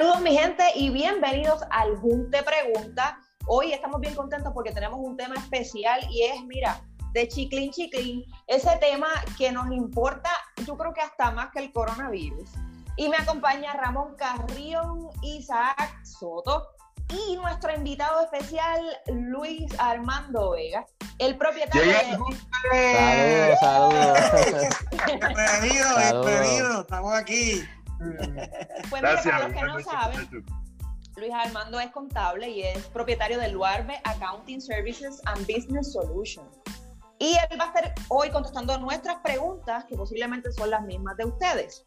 Saludos mi gente y bienvenidos al Junte Pregunta. Hoy estamos bien contentos porque tenemos un tema especial y es, mira, de chiclín chiclín, ese tema que nos importa, yo creo que hasta más que el coronavirus. Y me acompaña Ramón Carrión, Isaac Soto y nuestro invitado especial, Luis Armando Vega, el propietario de... Saludos, saludos. bienvenido, bienvenido, estamos aquí. Pues mira, para los que no saben, Luis Armando es contable y es propietario de Luarbe Accounting Services and Business Solutions. Y él va a estar hoy contestando nuestras preguntas, que posiblemente son las mismas de ustedes.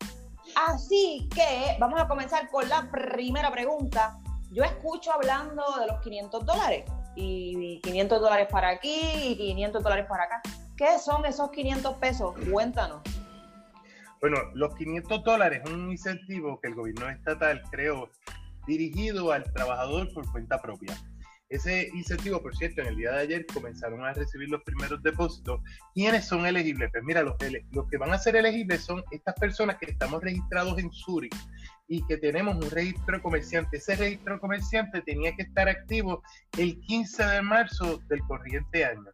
Así que vamos a comenzar con la primera pregunta. Yo escucho hablando de los 500 dólares y 500 dólares para aquí y 500 dólares para acá. ¿Qué son esos 500 pesos? Cuéntanos. Bueno, los 500 dólares es un incentivo que el gobierno estatal creó dirigido al trabajador por cuenta propia. Ese incentivo, por cierto, en el día de ayer comenzaron a recibir los primeros depósitos. ¿Quiénes son elegibles? Pues mira, los, que van a ser elegibles son estas personas que estamos registrados en Zurich y que tenemos un registro comerciante. Ese registro comerciante tenía que estar activo el 15 de marzo del corriente año.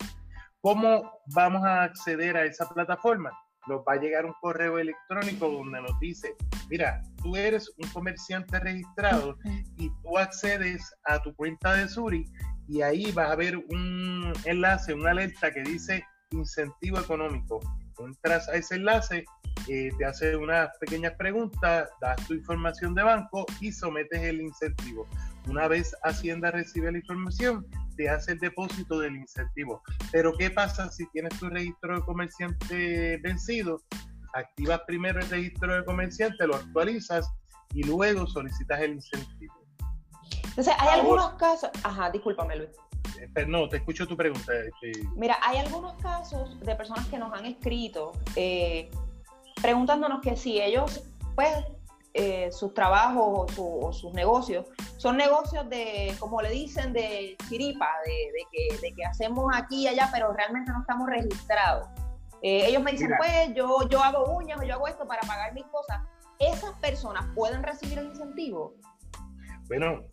¿Cómo vamos a acceder a esa plataforma? Nos va a llegar un correo electrónico donde nos dice, mira, tú eres un comerciante registrado y tú accedes a tu cuenta de Suri y ahí vas a ver un enlace, una alerta que dice incentivo económico. Entras a ese enlace, eh, te hace unas pequeñas preguntas, das tu información de banco y sometes el incentivo. Una vez Hacienda recibe la información, te hace el depósito del incentivo. Pero ¿qué pasa si tienes tu registro de comerciante vencido? Activas primero el registro de comerciante, lo actualizas y luego solicitas el incentivo. Entonces, hay algunos casos... Ajá, discúlpame Luis. Eh, no, te escucho tu pregunta. Este. Mira, hay algunos casos de personas que nos han escrito eh, preguntándonos que si ellos, pues, eh, sus trabajos o, sus negocios son negocios de, como le dicen, de chiripa, de, que, hacemos aquí y allá, pero realmente no estamos registrados. Eh, ellos me dicen, pues yo, yo hago uñas o yo hago esto para pagar mis cosas. ¿Esas personas pueden recibir el incentivo? Bueno,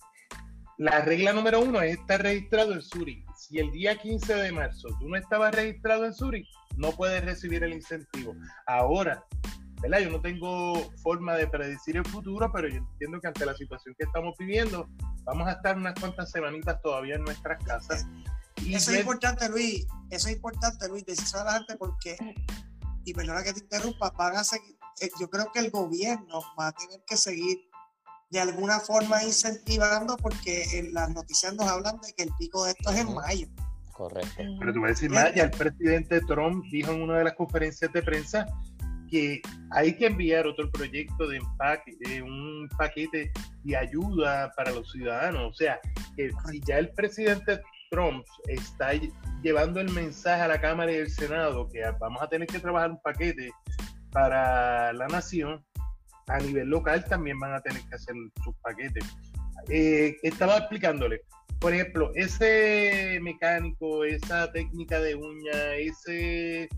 la regla número uno es estar registrado en Suri. Si el día 15 de marzo tú no estabas registrado en Suri, no puedes recibir el incentivo. Ahora, ¿verdad? Yo no tengo forma de predecir el futuro, pero yo entiendo que ante la situación que estamos viviendo, vamos a estar unas cuantas semanitas todavía en nuestras casas. Y eso es importante, Luis. Eso es importante, Luis, decirlo a la gente porque, y perdona que te interrumpa, van a seguir, eh, yo creo que el gobierno va a tener que seguir de alguna forma incentivando porque en las noticias nos hablan de que el pico de esto es en mayo. Correcto. Pero tú vas a decir más, ya el presidente Trump dijo en una de las conferencias de prensa que hay que enviar otro proyecto de empaque, de un paquete de ayuda para los ciudadanos. O sea, que si ya el presidente Trump está llevando el mensaje a la Cámara y al Senado que vamos a tener que trabajar un paquete para la nación, a nivel local también van a tener que hacer sus paquetes. Eh, estaba explicándole, por ejemplo, ese mecánico, esa técnica de uña, ese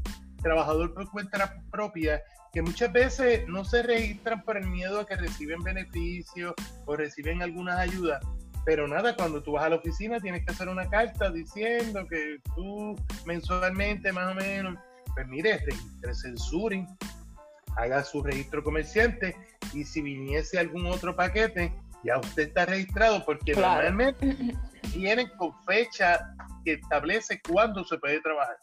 trabajador por cuenta propia que muchas veces no se registran por el miedo a que reciben beneficios o reciben algunas ayudas. Pero nada, cuando tú vas a la oficina tienes que hacer una carta diciendo que tú mensualmente más o menos, pues mire, registre en haga su registro comerciante y si viniese algún otro paquete, ya usted está registrado porque normalmente vienen con fecha que establece cuándo se puede trabajar.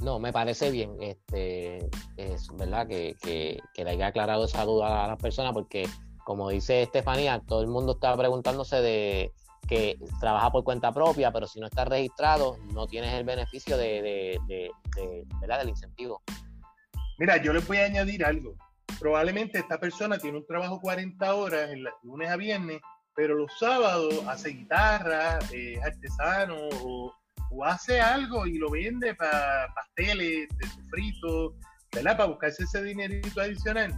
No, me parece bien, este, es verdad que, que, le haya aclarado esa duda a las personas, porque como dice Estefanía, todo el mundo está preguntándose de que trabaja por cuenta propia, pero si no está registrado, no tienes el beneficio de, de, ¿verdad? del incentivo. Mira, yo les voy a añadir algo. Probablemente esta persona tiene un trabajo 40 horas, en lunes a viernes, pero los sábados hace guitarra, es artesano o o hace algo y lo vende para pasteles, de sofrito, ¿verdad? Para buscarse ese dinerito adicional.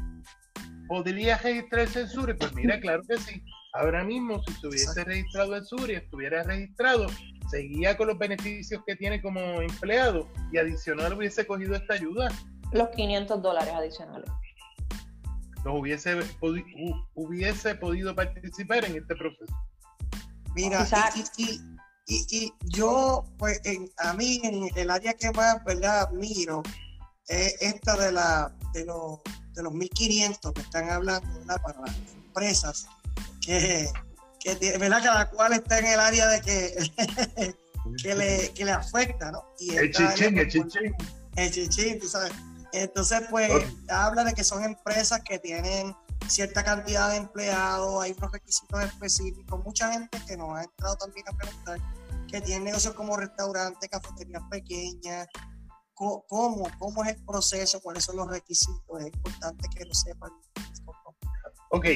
¿Podría registrarse en Suri? Pues mira, claro que sí. Ahora mismo, si se hubiese registrado en Suri, estuviera registrado, seguía con los beneficios que tiene como empleado y adicional hubiese cogido esta ayuda. Los 500 dólares adicionales. los hubiese, hubiese podido participar en este proceso. Mira, y, y, yo, pues a mí en el área que más ¿verdad? miro es esta de, la, de, los, de los 1500 que están hablando para las empresas que, que, ¿verdad? cada cual está en el área de que, que, le, que le afecta, ¿no? Y el chichín, el chichín. El chichín, tú sabes. Entonces, pues, habla de que son empresas que tienen cierta cantidad de empleados, hay unos requisitos específicos, mucha gente que nos ha entrado también a preguntar que tiene negocios como restaurantes, cafeterías pequeñas, ¿cómo, cómo es el proceso, cuáles son los requisitos, es importante que lo sepan. Ok,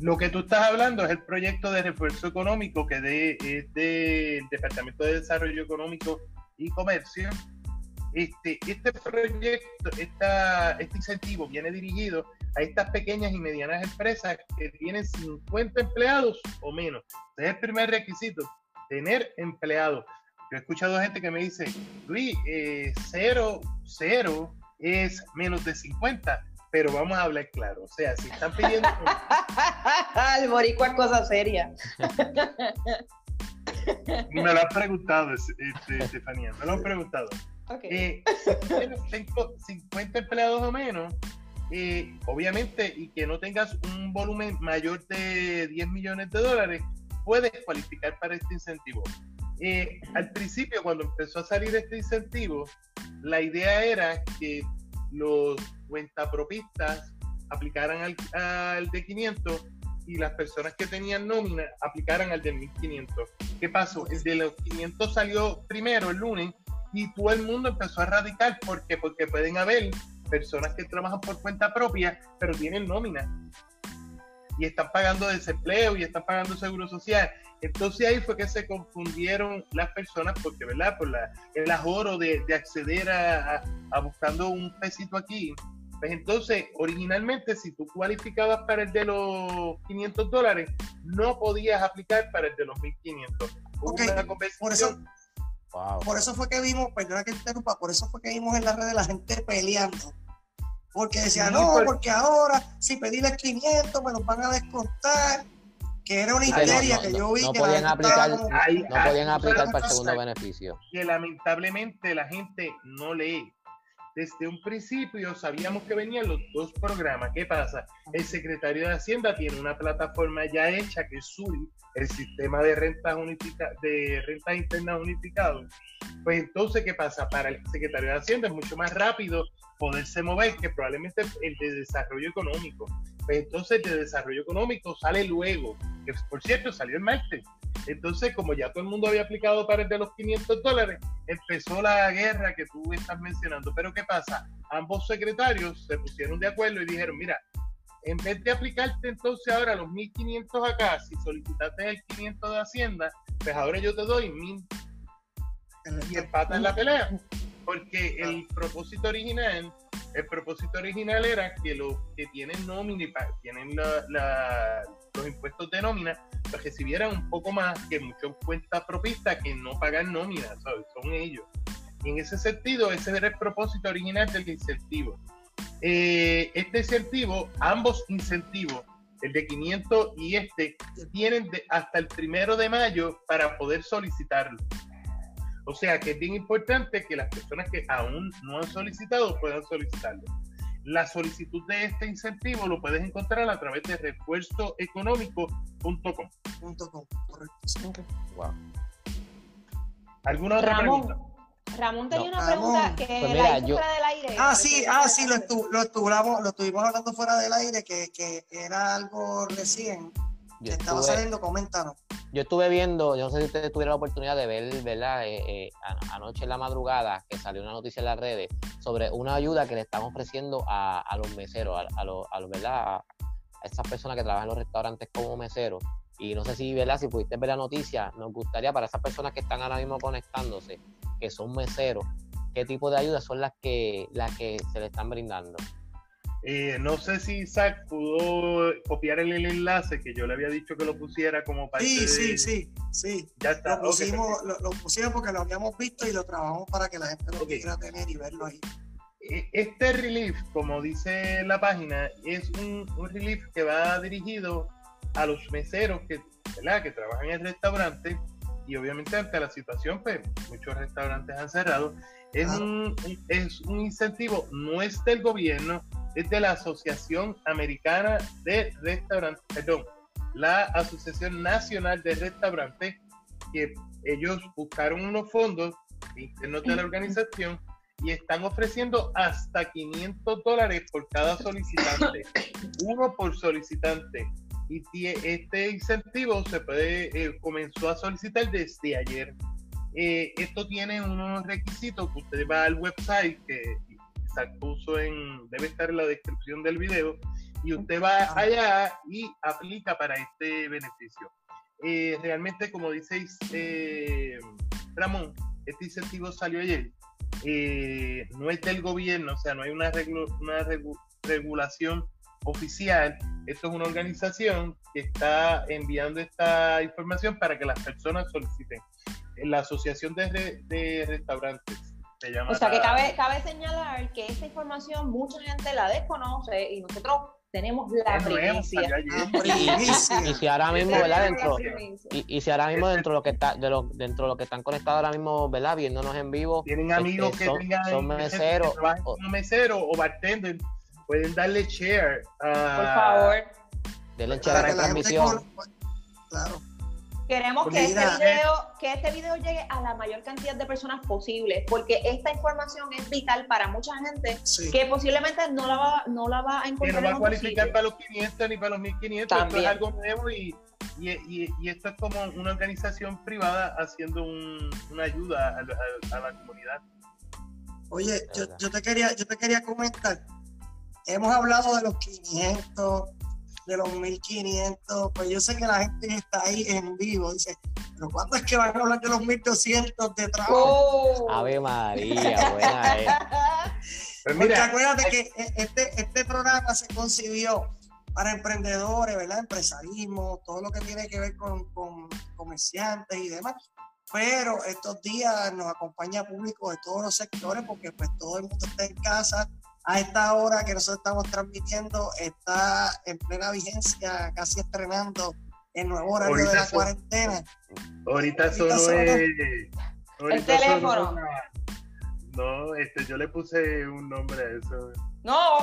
lo que tú estás hablando es el proyecto de refuerzo económico que de, es del Departamento de Desarrollo Económico y Comercio. Este, este proyecto, esta, este incentivo viene dirigido a estas pequeñas y medianas empresas que tienen 50 empleados o menos. Ese es el primer requisito, tener empleados. Yo he escuchado gente que me dice, Luis, eh, cero, cero es menos de 50 pero vamos a hablar claro. O sea, si están pidiendo. El boricua es cosa seria. me lo han preguntado, este, Estefanía, me lo han preguntado. Okay. 50 empleados o menos, eh, obviamente, y que no tengas un volumen mayor de 10 millones de dólares, puedes cualificar para este incentivo. Eh, al principio, cuando empezó a salir este incentivo, la idea era que los cuentapropistas aplicaran al, al de 500 y las personas que tenían nómina aplicaran al de 1500. ¿Qué pasó? El de los 500 salió primero el lunes y todo el mundo empezó a radicar porque porque pueden haber personas que trabajan por cuenta propia pero tienen nómina y están pagando desempleo y están pagando seguro social entonces ahí fue que se confundieron las personas porque, ¿verdad? Por la, el ajoro de, de acceder a, a, buscando un pesito aquí. Pues entonces, originalmente, si tú cualificabas para el de los 500 dólares, no podías aplicar para el de los 1500. por eso, por eso fue que vimos, perdona que interrumpa, por eso fue que vimos en la red de la gente peleando. Porque decían, no, porque ahora si pedirles 500 me los van a descontar que era una histeria que yo vi no que podían aplicar, no podían aplicar para el segundo beneficio. Que lamentablemente la gente no lee. Desde un principio sabíamos que venían los dos programas. ¿Qué pasa? El secretario de Hacienda tiene una plataforma ya hecha que es SURI, el sistema de rentas de rentas internas unificado. Pues entonces, ¿qué pasa? Para el secretario de Hacienda es mucho más rápido poderse mover que probablemente el de desarrollo económico. Pues entonces de desarrollo económico sale luego, que por cierto salió el martes. Entonces, como ya todo el mundo había aplicado para el de los 500 dólares, empezó la guerra que tú estás mencionando. Pero ¿qué pasa? Ambos secretarios se pusieron de acuerdo y dijeron, mira, en vez de aplicarte entonces ahora los 1.500 acá, si solicitaste el 500 de Hacienda, pues ahora yo te doy 1.000 y empatan la pelea. Porque el propósito original el propósito original era que los que tienen nómina y tienen los impuestos de nómina, recibieran un poco más que muchos cuentas propistas que no pagan nómina, son ellos. En ese sentido, ese era el propósito original del incentivo. Eh, este incentivo, ambos incentivos, el de 500 y este, tienen hasta el primero de mayo para poder solicitarlo. O sea que es bien importante que las personas que aún no han solicitado puedan solicitarlo. La solicitud de este incentivo lo puedes encontrar a través de refuerzoeconómico.com. Wow. ¿Alguna otra pregunta? Ramón tenía una pregunta que pues la hizo fuera del aire. Ah, sí, ah, sí, lo, lo, estuvimos, lo estuvimos hablando fuera del aire, que, que era algo recién. Yo estaba saliendo, coméntanos. Yo estuve viendo, yo no sé si ustedes tuvieron la oportunidad de ver, ¿verdad? Eh, eh, anoche en la madrugada que salió una noticia en las redes sobre una ayuda que le estamos ofreciendo a, los meseros, a, los, a los, ¿verdad? A esas personas que trabajan en los restaurantes como meseros. Y no sé si, ¿verdad? Si pudiste ver la noticia, nos gustaría para esas personas que están ahora mismo conectándose, que son meseros, qué tipo de ayudas son las que, las que se le están brindando. Eh, no sé si Isaac pudo copiar el, enlace que yo le había dicho que lo pusiera como parte Sí, sí, sí, sí. Ya está. Lo pusimos, lo, pusimos porque lo habíamos visto y lo trabajamos para que la gente lo quiera tener y verlo ahí. e, este relief, como dice la página, es un, relief que va dirigido a los meseros que, que trabajan en el restaurante y obviamente ante la situación, pues muchos restaurantes han cerrado. Es, un, es un incentivo, no es del gobierno, es de la Asociación Americana de Restaurantes, perdón, la Asociación Nacional de Restaurantes, que ellos buscaron unos fondos internos de la organización y están ofreciendo hasta 500 dólares por cada solicitante, uno por solicitante. Y este incentivo se puede, eh, comenzó a solicitar desde ayer. Eh, esto tiene unos requisitos que usted va al website que puso en, debe estar en la descripción del video, y usted va allá y aplica para este beneficio. Eh, realmente, como dice Ramón, este incentivo salió ayer eh, no es del gobierno, o sea, no hay una, una regulación oficial. Esto es una organización que está enviando esta información para que las personas soliciten. La Asociación de, de Restaurantes. O sea, que cabe, cabe señalar que esta información mucha gente la desconoce y nosotros tenemos la primicia. Y, si ahora mismo, ¿verdad? Dentro, y, si ahora mismo dentro de lo que está, de lo, dentro de lo que están conectados ahora mismo, ¿verdad? Viéndonos en vivo. Tienen amigos este, que son, tengan son meseros. o, mesero o bartender, pueden darle share. Por favor. Denle share a la transmisión. Claro. Queremos que este, video, que este video llegue a la mayor cantidad de personas posible, porque esta información es vital para mucha gente que posiblemente no la va, no la va a encontrar. Que no va a cualificar para los 500 ni para los 1500, esto es algo nuevo y, y, y, esto es como una organización privada haciendo un, una ayuda a, a, la comunidad. Oye, yo, yo, te quería, yo te quería comentar, hemos hablado de los 500 de los 1500, pues yo sé que la gente está ahí en vivo, dice, pero ¿cuándo es que van a hablar de los 1200 de trabajo? Oh. Ave María, buena eh. Pues Porque acuérdate que e, este, este programa se concibió para emprendedores, ¿verdad? Empresarismo, todo lo que tiene que ver con, con comerciantes y demás. Pero estos días nos acompaña público de todos los sectores porque pues todo el mundo está en casa, a esta hora que nosotros estamos transmitiendo está en plena vigencia, casi estrenando el nuevo horario de la cuarentena. Ahorita, solo es... el teléfono. no, este, yo le puse un nombre a eso. No.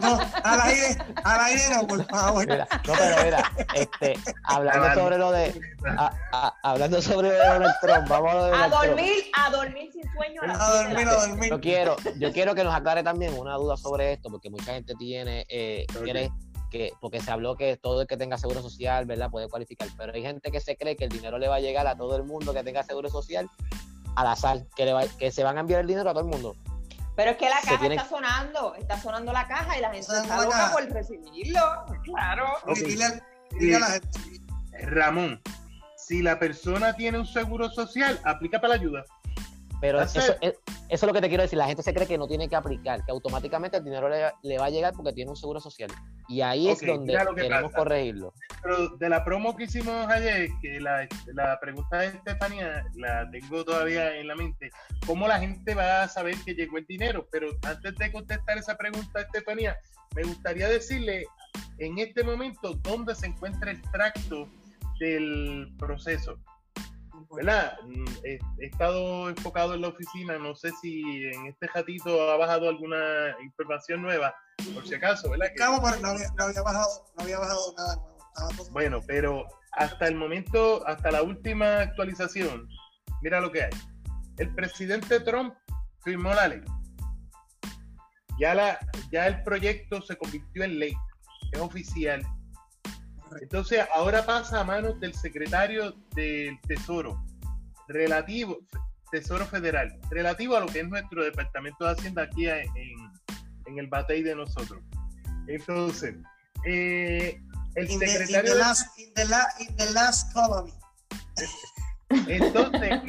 no, al aire, al aire no, por favor. no, pero mira, este, hablando sobre lo de, hablando sobre Donald Trump, vamos a lo de A dormir, a dormir sin sueño. A, dormir, a dormir. Yo quiero, yo quiero que nos aclare también una duda sobre esto, porque mucha gente tiene, eh, quiere que, porque se habló que todo el que tenga seguro social, ¿verdad? Puede cualificar, pero hay gente que se cree que el dinero le va a llegar a todo el mundo que tenga seguro social al azar, que, le va, que se van a enviar el dinero a todo el mundo. Pero es que la caja está sonando, está sonando la caja y la gente está loca por recibirlo. Claro. Ramón, si la persona tiene un seguro social, aplica para la ayuda. Pero eso, es, eso es lo que te quiero decir. La gente se cree que no tiene que aplicar, que automáticamente el dinero le, va a llegar porque tiene un seguro social. Y ahí es donde queremos corregirlo. Pero de la promo que hicimos ayer, que la, la, pregunta de Estefanía la tengo todavía en la mente, ¿cómo la gente va a saber que llegó el dinero? Pero antes de contestar esa pregunta, Estefanía, me gustaría decirle en este momento dónde se encuentra el tracto del proceso. ¿Verdad? Mm, he, estado enfocado en la oficina, no sé si en este ratito ha bajado alguna información nueva, por si acaso, ¿verdad? no, había, bajado, no había bajado nada nuevo. Bueno, pero hasta el momento, hasta la última actualización, mira lo que hay. El presidente Trump firmó la ley. Ya, la, ya el proyecto se convirtió en ley, es oficial entonces, ahora pasa a manos del secretario del Tesoro, relativo, Tesoro Federal, relativo a lo que es nuestro Departamento de Hacienda aquí en, en el batey de nosotros. Entonces, eh, el secretario. In the, last, in the last colony. Entonces,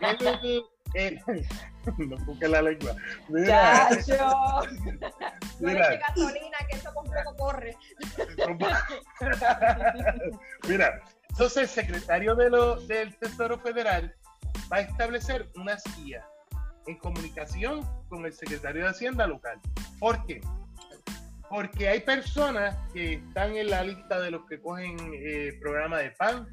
el, no busque la lengua. Mira, Chacho. Mira. gasolina, que eso completo corre. Mira, entonces el secretario de lo, del Tesoro Federal va a establecer unas guías en comunicación con el secretario de Hacienda local. ¿Por qué? Porque hay personas que están en la lista de los que cogen eh, programa de PAN,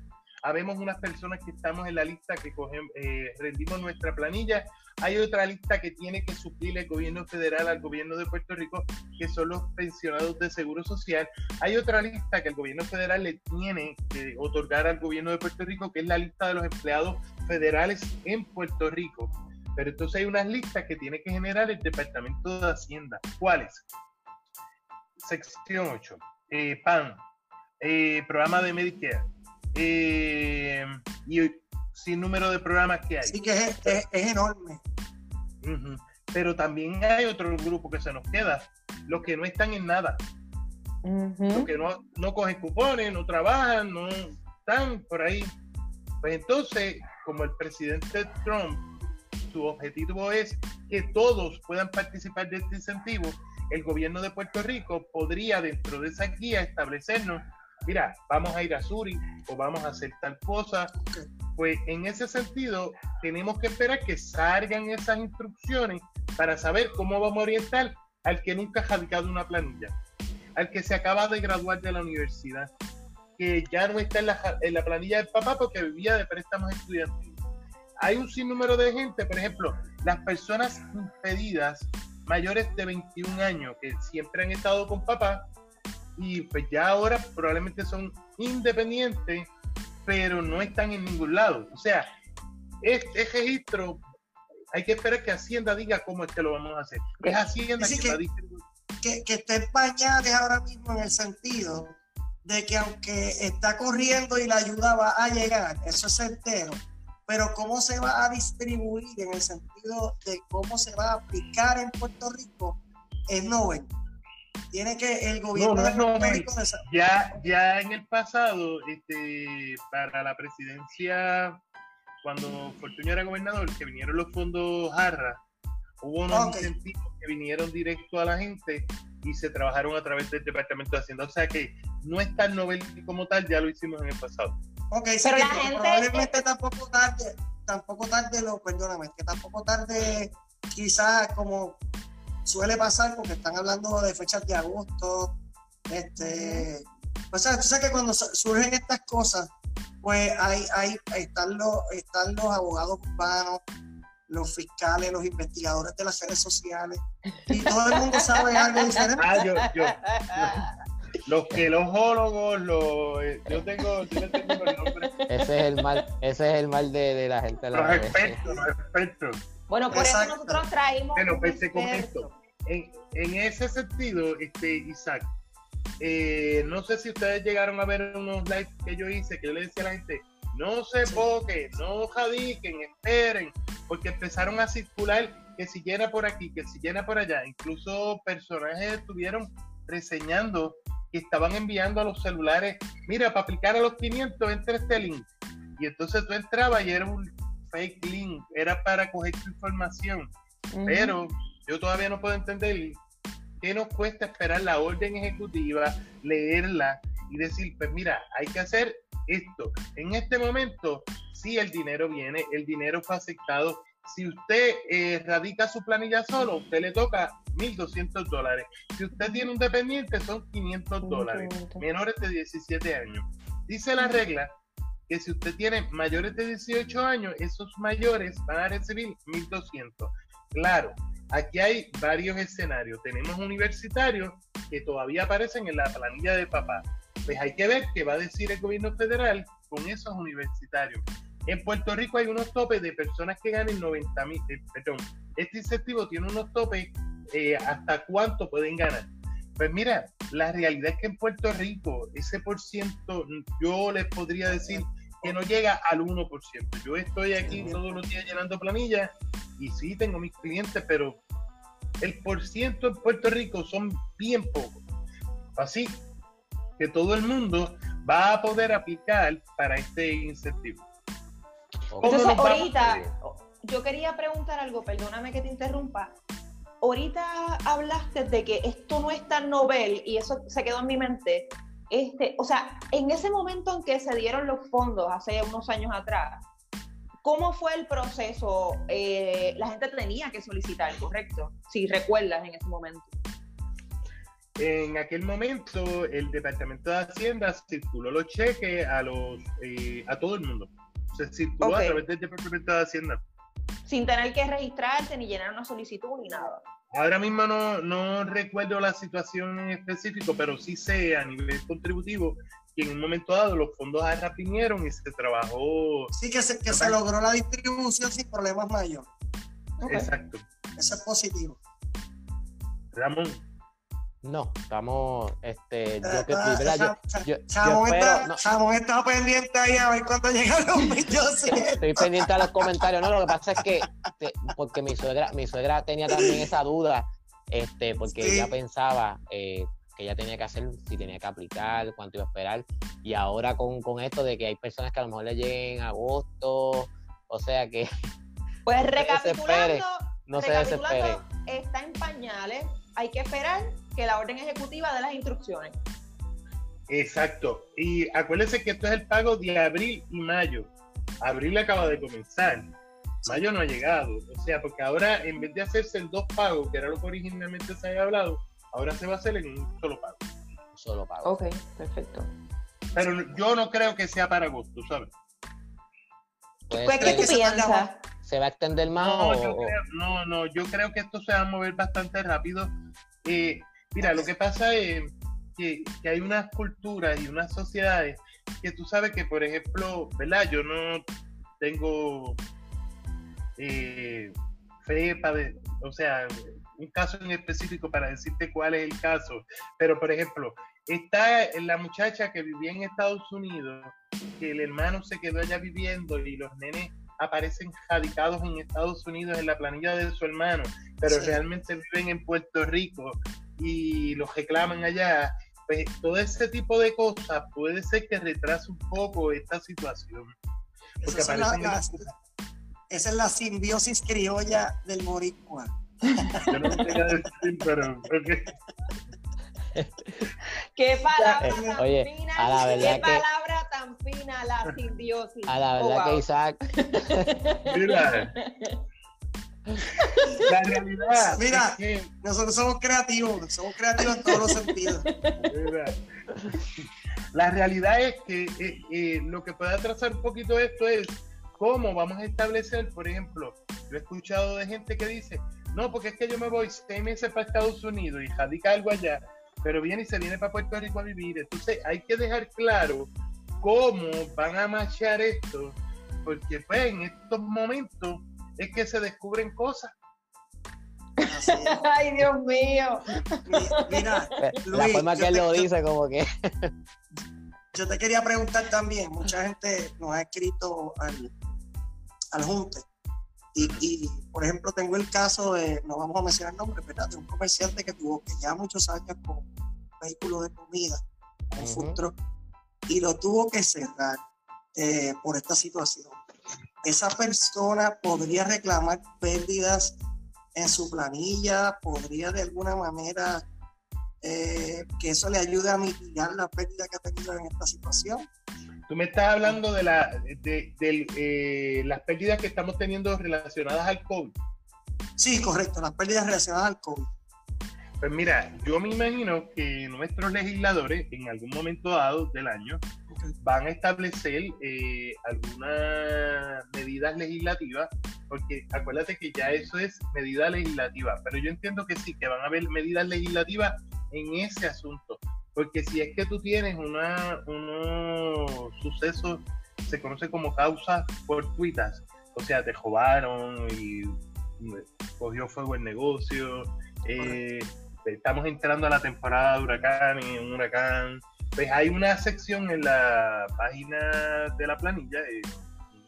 habemos unas personas que estamos en la lista que cogen, eh, rendimos nuestra planilla, hay otra lista que tiene que suplir el gobierno federal al gobierno de Puerto Rico, que son los pensionados de Seguro Social. Hay otra lista que el gobierno federal le tiene que otorgar al gobierno de Puerto Rico, que es la lista de los empleados federales en Puerto Rico. Pero entonces hay unas listas que tiene que generar el Departamento de Hacienda. ¿Cuáles? Sección 8, eh, PAN, eh, programa de Medicare, eh, y sin número de programas que hay. Sí, que es, enorme. Pero también hay otro grupo que se nos queda, los que no están en nada. Los que no, no cogen cupones, no trabajan, no están por ahí. Pues entonces, como el presidente Trump, su objetivo es que todos puedan participar de este incentivo, el gobierno de Puerto Rico podría dentro de esa guía establecernos, mira, vamos a ir a Zurich o vamos a hacer tal cosa, pues en ese sentido tenemos que esperar que salgan esas instrucciones para saber cómo vamos a orientar al que nunca ha radicado una planilla, al que se acaba de graduar de la universidad, que ya no está en la, planilla del papá porque vivía de préstamos estudiantiles. Hay un sinnúmero de gente, por ejemplo, las personas impedidas mayores de 21 años que siempre han estado con papá y pues ya ahora probablemente son independientes pero no están en ningún lado. O sea, este, registro, hay que esperar que Hacienda diga cómo es que lo vamos a hacer. Es Hacienda que, que, que, que está en pañales ahora mismo en el sentido de que aunque está corriendo y la ayuda va a llegar, eso es entero, pero cómo se va a distribuir en el sentido de cómo se va a aplicar en Puerto Rico es novel tiene que el gobierno de Puerto Rico ya ya en el pasado este para la presidencia cuando Fortunio era gobernador que vinieron los fondos Jarra hubo unos incentivos que vinieron directo a la gente y se trabajaron a través del departamento de Hacienda. O sea que no es tan novel como tal ya lo hicimos en el pasado. Ok pero la gente probablemente tampoco tarde tampoco tarde lo perdóname que tampoco tarde quizás como suele pasar porque están hablando de fechas de agosto. Este, o sea, tú sabes que cuando surgen estas cosas, pues hay, hay, están, los, están los abogados urbanos, los fiscales, los investigadores de las redes sociales, y todo el mundo sabe algo diferente. Ah, yo, yo, los que los los, eh, yo tengo, yo tengo el nombre. Ese es el mal, ese es el mal de, de la gente. los expertos, los expertos. Bueno, por eso nosotros traímos. Bueno, pensé con esto. En, en, ese sentido, este, Isaac, eh, no sé si ustedes llegaron a ver unos lives que yo hice, que yo le decía a la gente, no se boquen, no jadiquen, esperen, porque empezaron a circular que si llena por aquí, que si llena por allá. Incluso personajes estuvieron reseñando que estaban enviando a los celulares, mira, para aplicar a los 500, entra este link. Y entonces tú entrabas y era un fake link, era para coger tu información. Pero yo todavía no puedo entender qué nos cuesta esperar la orden ejecutiva, leerla y decir, pues mira, hay que hacer esto. En este momento, si el dinero viene, el dinero fue aceptado. Si usted eh, radica su planilla solo, usted le toca 1.200 dólares. Si usted tiene un dependiente, son 500 dólares, menores de 17 años. Dice la regla que si usted tiene mayores de 18 años, esos mayores van a recibir 1.200. Claro, aquí hay varios escenarios. Tenemos universitarios que todavía aparecen en la planilla de papá. Pues hay que ver qué va a decir el gobierno federal con esos universitarios. En Puerto Rico hay unos topes de personas que ganen 90 mil, eh, perdón, este incentivo tiene unos topes eh, hasta cuánto pueden ganar. Pues mira, la realidad es que en Puerto Rico ese por ciento yo les podría decir que no llega al 1%. Yo estoy aquí todos los días llenando planillas y sí tengo mis clientes, pero el por ciento en Puerto Rico son bien pocos. Así que todo el mundo va a poder aplicar para este incentivo. Entonces, ahorita, yo quería preguntar algo, perdóname que te interrumpa. Ahorita hablaste de que esto no es tan novel y eso se quedó en mi mente. Este, o sea, en ese momento en que se dieron los fondos hace unos años atrás, ¿Cómo fue el proceso? Eh, la gente tenía que solicitar, ¿correcto? Si recuerdas en ese momento. En aquel momento, el Departamento de Hacienda circuló los cheques a, los, eh, a todo el mundo. Se circuló a través del Departamento de Hacienda. Sin tener que registrarte ni llenar una solicitud ni nada. Ahora mismo no, no recuerdo la situación en específico, pero sí sé a nivel contributivo en un momento dado los fondos ARRA vinieron y se trabajó. Sí, que se, que se logró la distribución sin problemas mayores. Exacto. Eso es positivo. Ramón. No, estamos, este, yo que Ramón está pendiente ahí a ver cuándo llegan los millones. Estoy pendiente a los comentarios. No, lo que pasa es que, porque mi suegra, mi suegra tenía también esa duda, este, porque ella pensaba eh, que ella tenía que hacer, si tenía que aplicar, cuánto iba a esperar. Y ahora con, con esto de que hay personas que a lo mejor le lleguen en agosto, o sea que. Pues recapitulando, no se desespere. Está en pañales, hay que esperar que la orden ejecutiva de las instrucciones. Exacto. Y acuérdense que esto es el pago de abril y mayo. Abril acaba de comenzar. Mayo no ha llegado. O sea, porque ahora en vez de hacerse en dos pagos, que era lo que originalmente se había hablado, ahora se va a hacer en un solo pago. solo pago. Ok, perfecto. Pero yo no creo que sea para agosto, ¿sabes? Pues, ¿Qué tú piensas? ¿Se va a extender más? No, no, no, yo creo que esto se va a mover bastante rápido. Eh, Mira, lo que pasa es que, hay unas culturas y unas sociedades que tú sabes que, por ejemplo, ¿verdad? Yo no tengo eh, fe para, o sea, un caso en específico para decirte cuál es el caso, pero por ejemplo, está la muchacha que vivía en Estados Unidos, que el hermano se quedó allá viviendo y los nenes aparecen radicados en Estados Unidos en la planilla de su hermano, pero realmente viven en Puerto Rico y los reclaman allá, pues todo ese tipo de cosas puede ser que retrase un poco esta situación. esa, es la, simbiosis criolla del moricua. Yo no decir, pero... Qué palabra tan fina, a la verdad qué palabra tan fina la simbiosis. A la verdad que Isaac. Mira, la realidad. Mira, nosotros somos creativos, somos creativos en todos los sentidos. La realidad es que eh, eh, lo que puede atrasar un poquito esto es cómo vamos a establecer, por ejemplo, yo he escuchado de gente que dice, no, porque es que yo me voy seis meses para Estados Unidos y radica algo allá, pero viene y se viene para Puerto Rico a vivir. Entonces hay que dejar claro cómo van a marchar esto, porque pues en estos momentos es que se descubren cosas. Ay, Dios mío. Mira, la forma que él lo dice, como que. yo te quería preguntar también, mucha gente nos ha escrito al, al Junte. Y, por ejemplo, tengo el caso de, no vamos a mencionar el nombre, ¿verdad? De un comerciante que tuvo que ya muchos años con un vehículo de comida, un futuro, y lo tuvo que cerrar eh, por esta situación esa persona podría reclamar pérdidas en su planilla, podría de alguna manera eh, que eso le ayude a mitigar la pérdida que ha tenido en esta situación. Tú me estás hablando de, la, de, eh, las pérdidas que estamos teniendo relacionadas al COVID. Sí, correcto, las pérdidas relacionadas al COVID. Pues mira, yo me imagino que nuestros legisladores en algún momento dado del año van a establecer eh, algunas medidas legislativas, porque acuérdate que ya eso es medida legislativa, pero yo entiendo que sí, que van a haber medidas legislativas en ese asunto, porque si es que tú tienes una, unos sucesos, se conoce como causas fortuitas, o sea, te robaron y cogió fuego el negocio, eh, estamos entrando a la temporada de huracán y un huracán pues hay una sección en la página de la planilla, eh,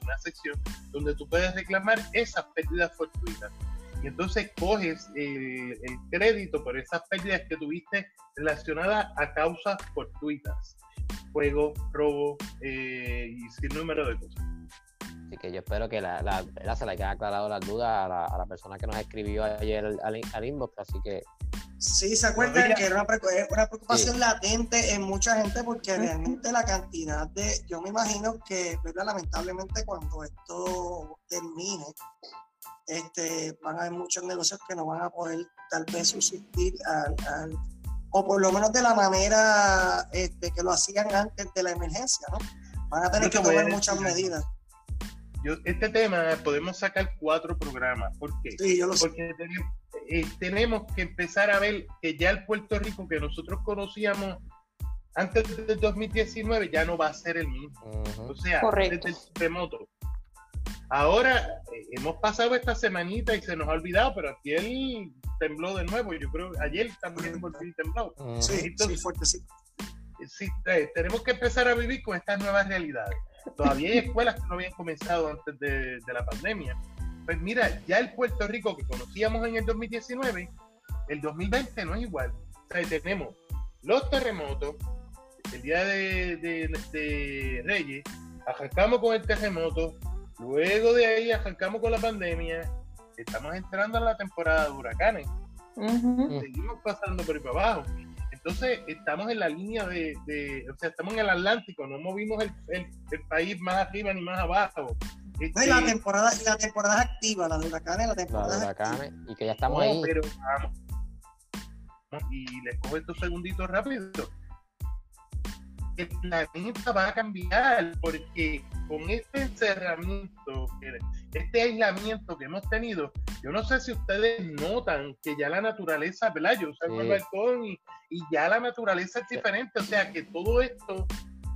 una sección donde tú puedes reclamar esas pérdidas fortuitas. Y entonces coges el, crédito por esas pérdidas que tuviste relacionadas a causas fortuitas, fuego, robo eh, y sin número de cosas. Así que yo espero que la, la, se le haya aclarado las dudas a la, persona que nos escribió ayer al, al, inbox, así que Sí, se acuerdan que era una, preocupación latente en mucha gente porque realmente la cantidad de, yo me imagino que, ¿verdad? lamentablemente cuando esto termine, este, van a haber muchos negocios que no van a poder tal vez subsistir al, o por lo menos de la manera este, que lo hacían antes de la emergencia, ¿no? Van a tener que tomar muchas medidas. Yo, este tema podemos sacar cuatro programas. ¿Por qué? Sí, yo lo Porque tenemos, eh, tenemos que empezar a ver que ya el Puerto Rico que nosotros conocíamos antes del 2019 ya no va a ser el mismo. O sea, desde el remoto. Ahora eh, hemos pasado esta semanita y se nos ha olvidado, pero aquí él tembló de nuevo. Yo creo ayer también volví tembló. Sí, sí, fuerte, sí. Sí, eh, tenemos que empezar a vivir con estas nuevas realidades. Todavía hay escuelas que no habían comenzado antes de, de la pandemia pues mira, ya el Puerto Rico que conocíamos en el 2019, el 2020 no es igual. O sea, tenemos los terremotos, el día de, Reyes, arrancamos con el terremoto, luego de ahí arrancamos con la pandemia, estamos entrando en la temporada de huracanes, seguimos pasando por ahí para abajo. Entonces, estamos en la línea de, o sea, estamos en el Atlántico, no movimos el, el país más arriba ni más abajo la temporada, la temporada activa, la de huracanes, la temporada. de huracanes, y que ya estamos ahí. Pero vamos. Y les cojo estos segunditos rápido. El planeta va a cambiar porque con este encerramiento, este aislamiento que hemos tenido, yo no sé si ustedes notan que ya la naturaleza, ¿verdad? Yo salgo el balcón y, y ya la naturaleza es diferente, o sea que todo esto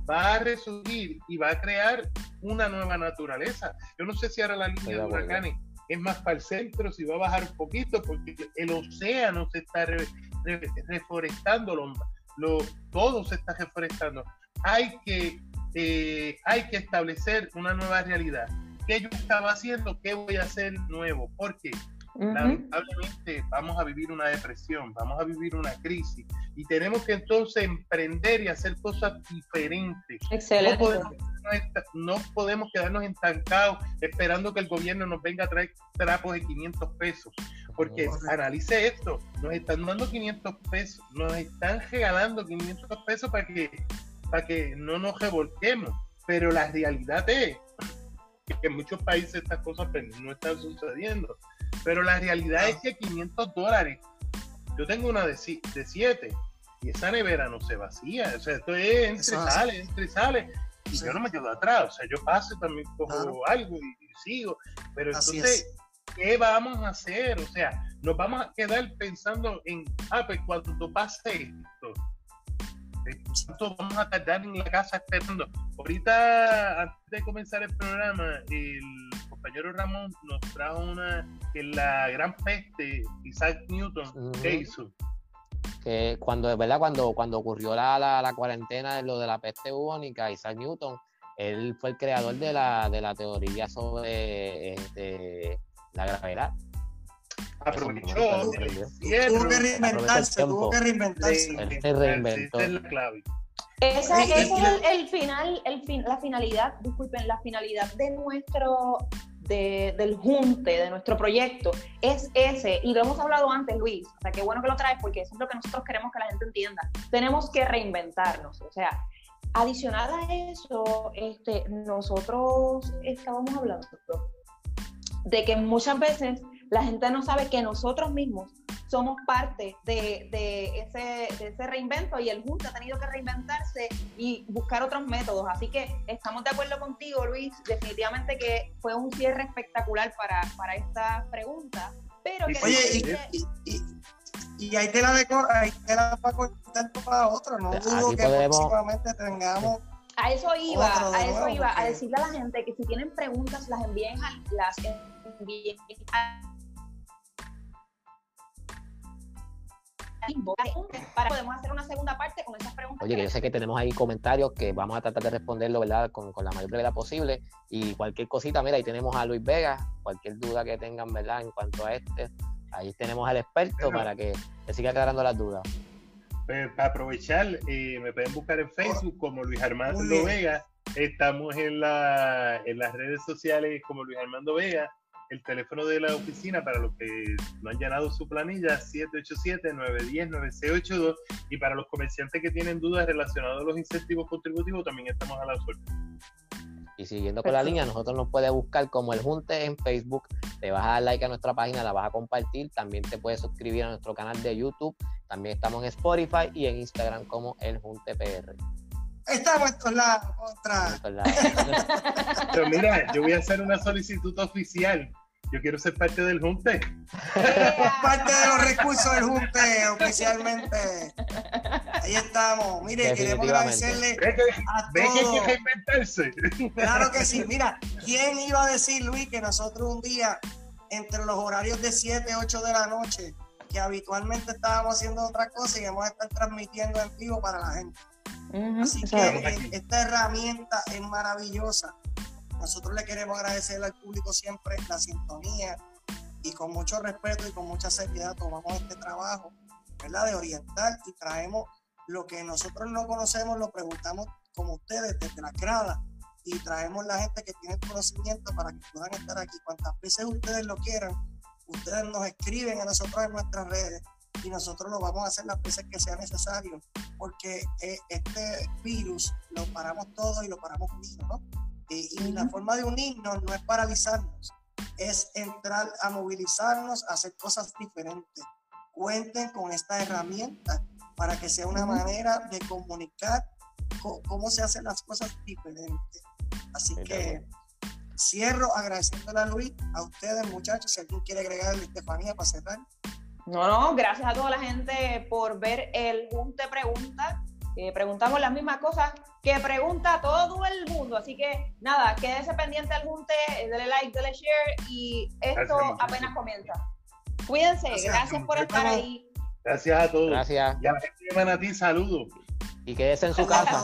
va a resurgir y va a crear una nueva naturaleza. Yo no sé si ahora la línea de huracanes es más para el centro, si va a bajar un poquito, porque el océano se está reforestando, lo, todo se está reforestando. Hay que, eh, hay que establecer una nueva realidad. ¿Qué yo estaba haciendo? ¿Qué voy a hacer nuevo? Porque lamentablemente vamos a vivir una depresión, vamos a vivir una crisis y tenemos que entonces emprender y hacer cosas diferentes. Excelente. No podemos, quedarnos estancados esperando que el gobierno nos venga a traer trapos de 500 pesos. Porque analice esto, nos están dando 500 pesos, nos están regalando 500 pesos para que, para que no nos revolquemos. Pero la realidad es que en muchos países estas cosas pues, no están sucediendo. Pero la realidad es que 500 dólares, yo tengo una de 7 y esa nevera no se vacía. O sea, esto es entre sale, entre sale. Y yo no me quedo atrás. O sea, yo paso también cojo algo y, sigo. Pero entonces, ¿qué vamos a hacer? O sea, nos vamos a quedar pensando en, ah, pues cuando pase esto, ¿cuánto vamos a tardar en la casa esperando? Ahorita, antes de comenzar el programa, el compañero Ramón nos trajo una que la gran peste, Isaac Newton, ¿qué hizo? Que cuando, ¿verdad? Cuando, cuando ocurrió la, la, cuarentena de lo de la peste bubónica, Isaac Newton, él fue el creador de la, de la teoría sobre este, la gravedad. Aprovechó, tuvo que reinventarse, tuvo que reinventarse. Él se reinventó. Esa es la clave. Esa, es el, el, final, el fin, la finalidad, disculpen, la finalidad de nuestro del junte, de nuestro proyecto, es ese, y lo hemos hablado antes, Luis, o sea, qué bueno que lo traes porque eso es lo que nosotros queremos que la gente entienda. Tenemos que reinventarnos, o sea, adicional a eso, este, nosotros estábamos hablando de que muchas veces la gente no sabe que nosotros mismos somos parte de, ese, ese, reinvento y el Junta ha tenido que reinventarse y buscar otros métodos. Así que estamos de acuerdo contigo, Luis. Definitivamente que fue un cierre espectacular para, para esta pregunta. Pero que Oye, y, y, hay tela de hay tela para cortar para otro. No dudo que próximamente tengamos a eso iba, a eso iba, a decirle a la gente que si tienen preguntas las envíen a, las envíen a para podemos hacer una segunda parte con esas preguntas. Oye, que yo sé que tenemos ahí comentarios que vamos a tratar de responderlo, ¿verdad? Con, con la mayor brevedad posible. Y cualquier cosita, mira, ahí tenemos a Luis Vega, cualquier duda que tengan, ¿verdad? En cuanto a este, ahí tenemos al experto para que le siga aclarando las dudas. Pues, para aprovechar, eh, me pueden buscar en Facebook como Luis Armando Vega. Estamos en, la, en las redes sociales como Luis Armando Vega el teléfono de la oficina para los que no han llenado su planilla, 787-910-9682. Y para los comerciantes que tienen dudas relacionadas a los incentivos contributivos, también estamos a la suerte. Y siguiendo con la línea, nosotros nos puedes buscar como el Junte en Facebook, te vas a dar like a nuestra página, la vas a compartir, también te puedes suscribir a nuestro canal de YouTube, también estamos en Spotify y en Instagram como el Junte PR. Estamos en todos lados, otra. Pero mira, yo voy a hacer una solicitud oficial. Yo quiero ser parte del Junte. parte de los recursos del Junte, oficialmente. Ahí estamos. Mire, queremos agradecerle a todos. que Claro que sí. Mira, ¿quién iba a decir, Luis, que nosotros un día, entre los horarios de 7, 8 de la noche, que habitualmente estábamos haciendo otra cosa y vamos a estar transmitiendo en vivo para la gente? Así que esta herramienta es maravillosa. Nosotros le queremos agradecer al público siempre la sintonía y con mucho respeto y con mucha seriedad tomamos este trabajo, ¿verdad? De orientar y traemos lo que nosotros no conocemos, lo preguntamos como ustedes desde la grada y traemos la gente que tiene conocimiento para que puedan estar aquí. Cuantas veces ustedes lo quieran, ustedes nos escriben a nosotros en nuestras redes y nosotros lo vamos a hacer las veces que sea necesario, porque eh, este virus lo paramos todo y lo paramos unidos, ¿no? Y, la forma de unirnos no es paralizarnos, es entrar a movilizarnos, a hacer cosas diferentes. Cuenten con esta herramienta para que sea una manera de comunicar cómo se hacen las cosas diferentes. Así que cierro agradeciéndole a Luis, a ustedes muchachos, si alguien quiere agregarle Estefanía para cerrar. No, no, gracias a toda la gente por ver el Junte Pregunta. Eh, preguntamos las mismas cosas que pregunta todo el mundo. Así que nada, quédese pendiente al Junte, dele like, dele share y esto apenas comienza. Cuídense, gracias, por estar ahí. Gracias a todos. Gracias. Y a la gente de Manatí, saludos. Y quédese en su casa.